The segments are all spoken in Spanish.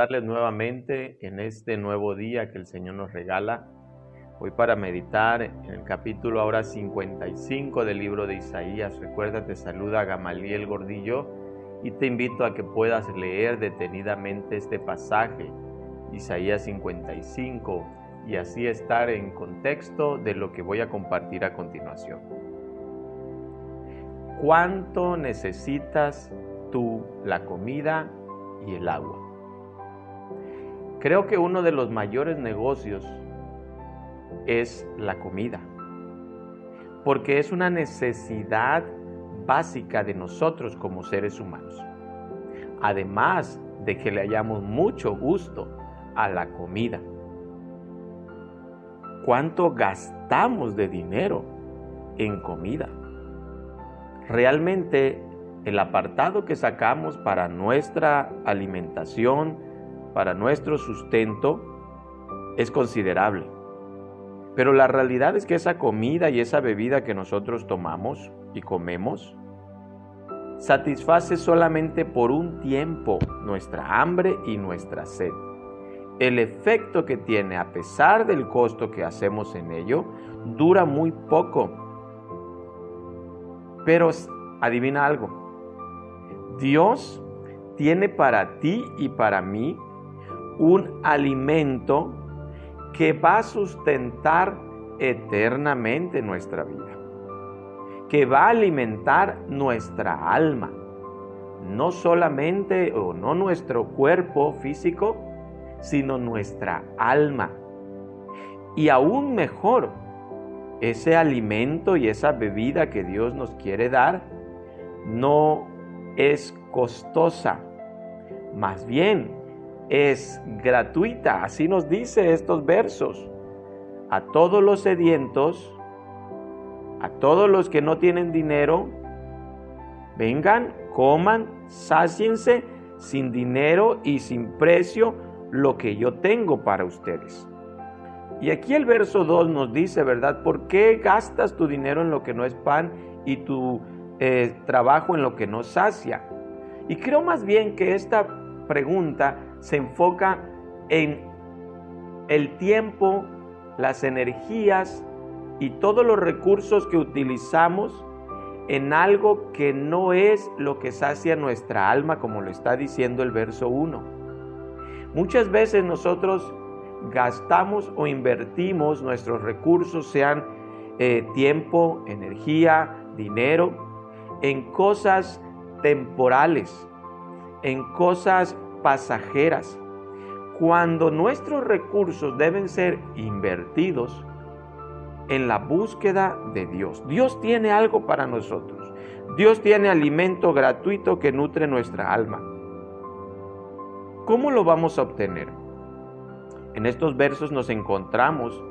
Darles nuevamente en este nuevo día que el Señor nos regala. Hoy para meditar en el capítulo ahora 55 del libro de Isaías. Recuerda, te saluda Gamaliel Gordillo y te invito a que puedas leer detenidamente este pasaje, Isaías 55, y así estar en contexto de lo que voy a compartir a continuación. ¿Cuánto necesitas tú la comida y el agua? Creo que uno de los mayores negocios es la comida, porque es una necesidad básica de nosotros como seres humanos. Además de que le hayamos mucho gusto a la comida. ¿Cuánto gastamos de dinero en comida? Realmente el apartado que sacamos para nuestra alimentación, para nuestro sustento es considerable. Pero la realidad es que esa comida y esa bebida que nosotros tomamos y comemos satisface solamente por un tiempo nuestra hambre y nuestra sed. El efecto que tiene, a pesar del costo que hacemos en ello, dura muy poco. Pero adivina algo, Dios tiene para ti y para mí un alimento que va a sustentar eternamente nuestra vida, que va a alimentar nuestra alma, no solamente o no nuestro cuerpo físico, sino nuestra alma. Y aún mejor, ese alimento y esa bebida que Dios nos quiere dar no es costosa, más bien es gratuita, así nos dice estos versos. A todos los sedientos, a todos los que no tienen dinero, vengan, coman, sáciense sin dinero y sin precio lo que yo tengo para ustedes. Y aquí el verso 2 nos dice, ¿verdad? ¿Por qué gastas tu dinero en lo que no es pan y tu eh, trabajo en lo que no sacia? Y creo más bien que esta pregunta se enfoca en el tiempo, las energías y todos los recursos que utilizamos en algo que no es lo que sacia nuestra alma, como lo está diciendo el verso 1. Muchas veces nosotros gastamos o invertimos nuestros recursos, sean eh, tiempo, energía, dinero, en cosas temporales, en cosas pasajeras, cuando nuestros recursos deben ser invertidos en la búsqueda de Dios. Dios tiene algo para nosotros. Dios tiene alimento gratuito que nutre nuestra alma. ¿Cómo lo vamos a obtener? En estos versos nos encontramos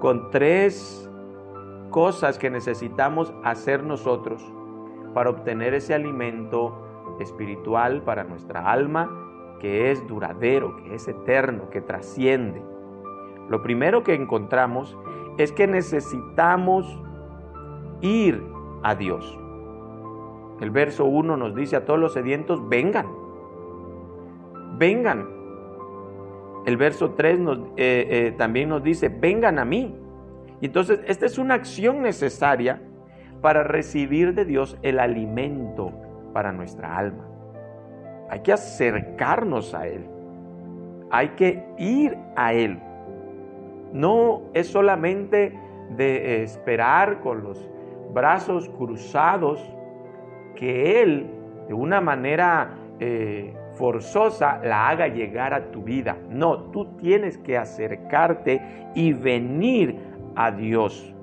con tres cosas que necesitamos hacer nosotros para obtener ese alimento espiritual para nuestra alma que es duradero, que es eterno, que trasciende. Lo primero que encontramos es que necesitamos ir a Dios. El verso 1 nos dice a todos los sedientos, vengan, vengan. El verso 3 nos, eh, eh, también nos dice, vengan a mí. entonces, esta es una acción necesaria para recibir de Dios el alimento para nuestra alma. Hay que acercarnos a Él. Hay que ir a Él. No es solamente de esperar con los brazos cruzados que Él de una manera eh, forzosa la haga llegar a tu vida. No, tú tienes que acercarte y venir a Dios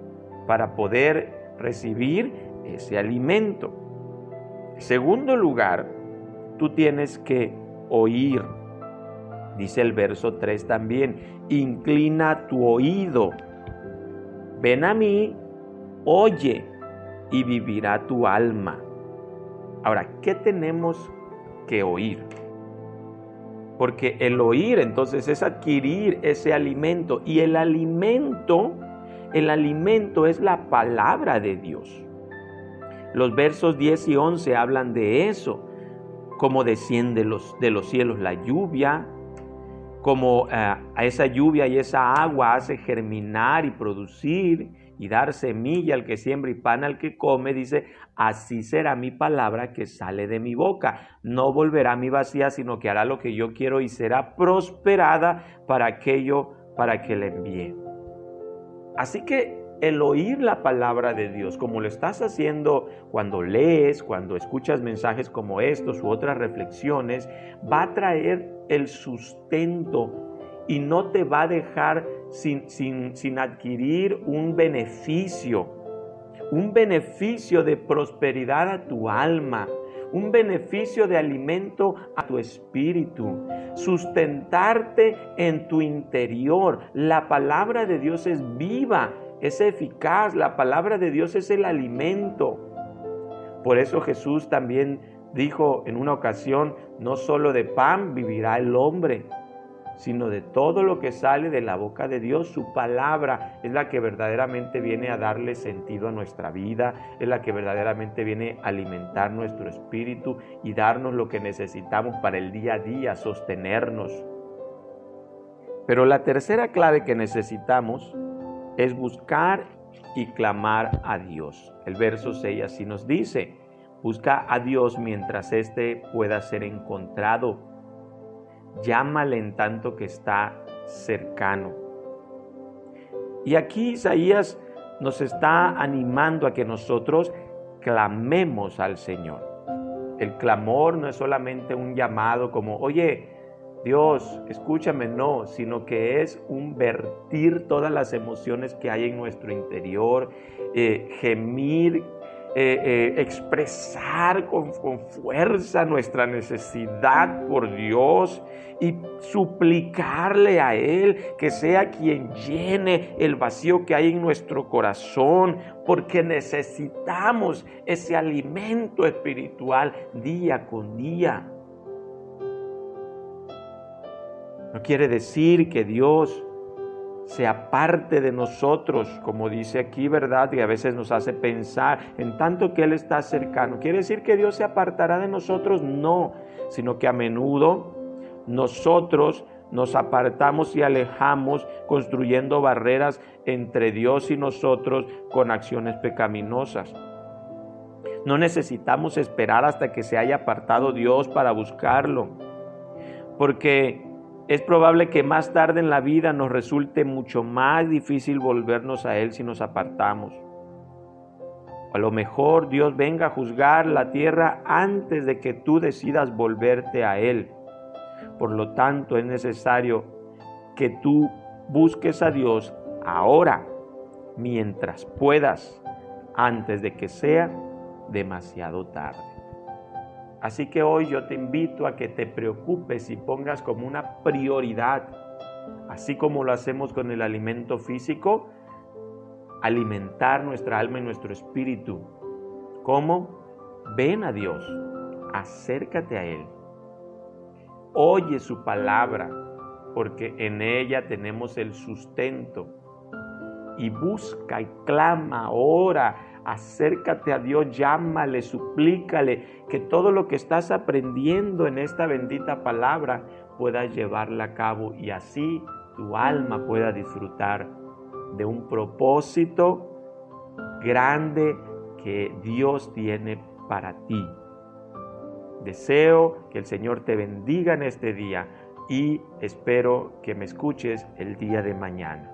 para poder recibir ese alimento. En segundo lugar, tú tienes que oír. Dice el verso 3 también, inclina tu oído. Ven a mí, oye, y vivirá tu alma. Ahora, ¿qué tenemos que oír? Porque el oír entonces es adquirir ese alimento y el alimento, el alimento es la palabra de Dios. Los versos 10 y 11 hablan de eso como desciende los, de los cielos la lluvia como eh, a esa lluvia y esa agua hace germinar y producir y dar semilla al que siembra y pan al que come, dice, así será mi palabra que sale de mi boca. No volverá a mi vacía, sino que hará lo que yo quiero y será prosperada para aquello para que le envíe. Así que el oír la palabra de Dios, como lo estás haciendo cuando lees, cuando escuchas mensajes como estos u otras reflexiones, va a traer el sustento y no te va a dejar sin, sin, adquirir un beneficio, un beneficio de prosperidad a tu alma, un beneficio de alimento a tu espíritu, sustentarte en tu interior. La palabra de Dios es viva, es eficaz, la palabra de Dios es el alimento. Por eso Jesús también dijo en una ocasión, no solo de pan vivirá el hombre, sino de todo lo que sale de la boca de Dios. Su palabra es la que verdaderamente viene a darle sentido a nuestra vida, es la que verdaderamente viene a alimentar nuestro espíritu y darnos lo que necesitamos para el día a día, sostenernos. Pero la tercera clave que necesitamos es buscar y clamar a Dios. El verso 6 así nos dice, busca a Dios mientras éste pueda ser encontrado. Llámale en tanto que está cercano. Y aquí Isaías nos está animando a que nosotros clamemos al Señor. El clamor no es solamente un llamado como, oye, Dios, escúchame, no, sino que es un vertir todas las emociones que hay en nuestro interior, eh, gemir, eh, eh, expresar con, con fuerza nuestra necesidad por Dios y suplicarle a Él que sea quien llene el vacío que hay en nuestro corazón, porque necesitamos ese alimento espiritual día con día. No quiere decir que Dios se aparte de nosotros, como dice aquí, ¿verdad? Y a veces nos hace pensar en tanto que Él está cercano. ¿Quiere decir que Dios se apartará de nosotros? No, sino que a menudo nosotros nos apartamos y alejamos construyendo barreras entre Dios y nosotros con acciones pecaminosas. No necesitamos esperar hasta que se haya apartado Dios para buscarlo, porque es probable que más tarde en la vida nos resulte mucho más difícil volvernos a Él si nos apartamos. A lo mejor Dios venga a juzgar la tierra antes de que tú decidas volverte a Él. Por lo tanto, es necesario que tú busques a Dios ahora, mientras puedas, antes de que sea demasiado tarde. Así que hoy yo te invito a que te preocupes y pongas como una prioridad, así como lo hacemos con el alimento físico, alimentar nuestra alma y nuestro espíritu. ¿Cómo? Ven a Dios, acércate a Él, oye su palabra, porque en ella tenemos el sustento. Y busca y clama, ora, acércate a Dios, llámale, suplícale, que todo lo que estás aprendiendo en esta bendita palabra puedas llevarla a cabo y así tu alma pueda disfrutar de un propósito grande que Dios tiene para ti. Deseo que el Señor te bendiga en este día y espero que me escuches el día de mañana.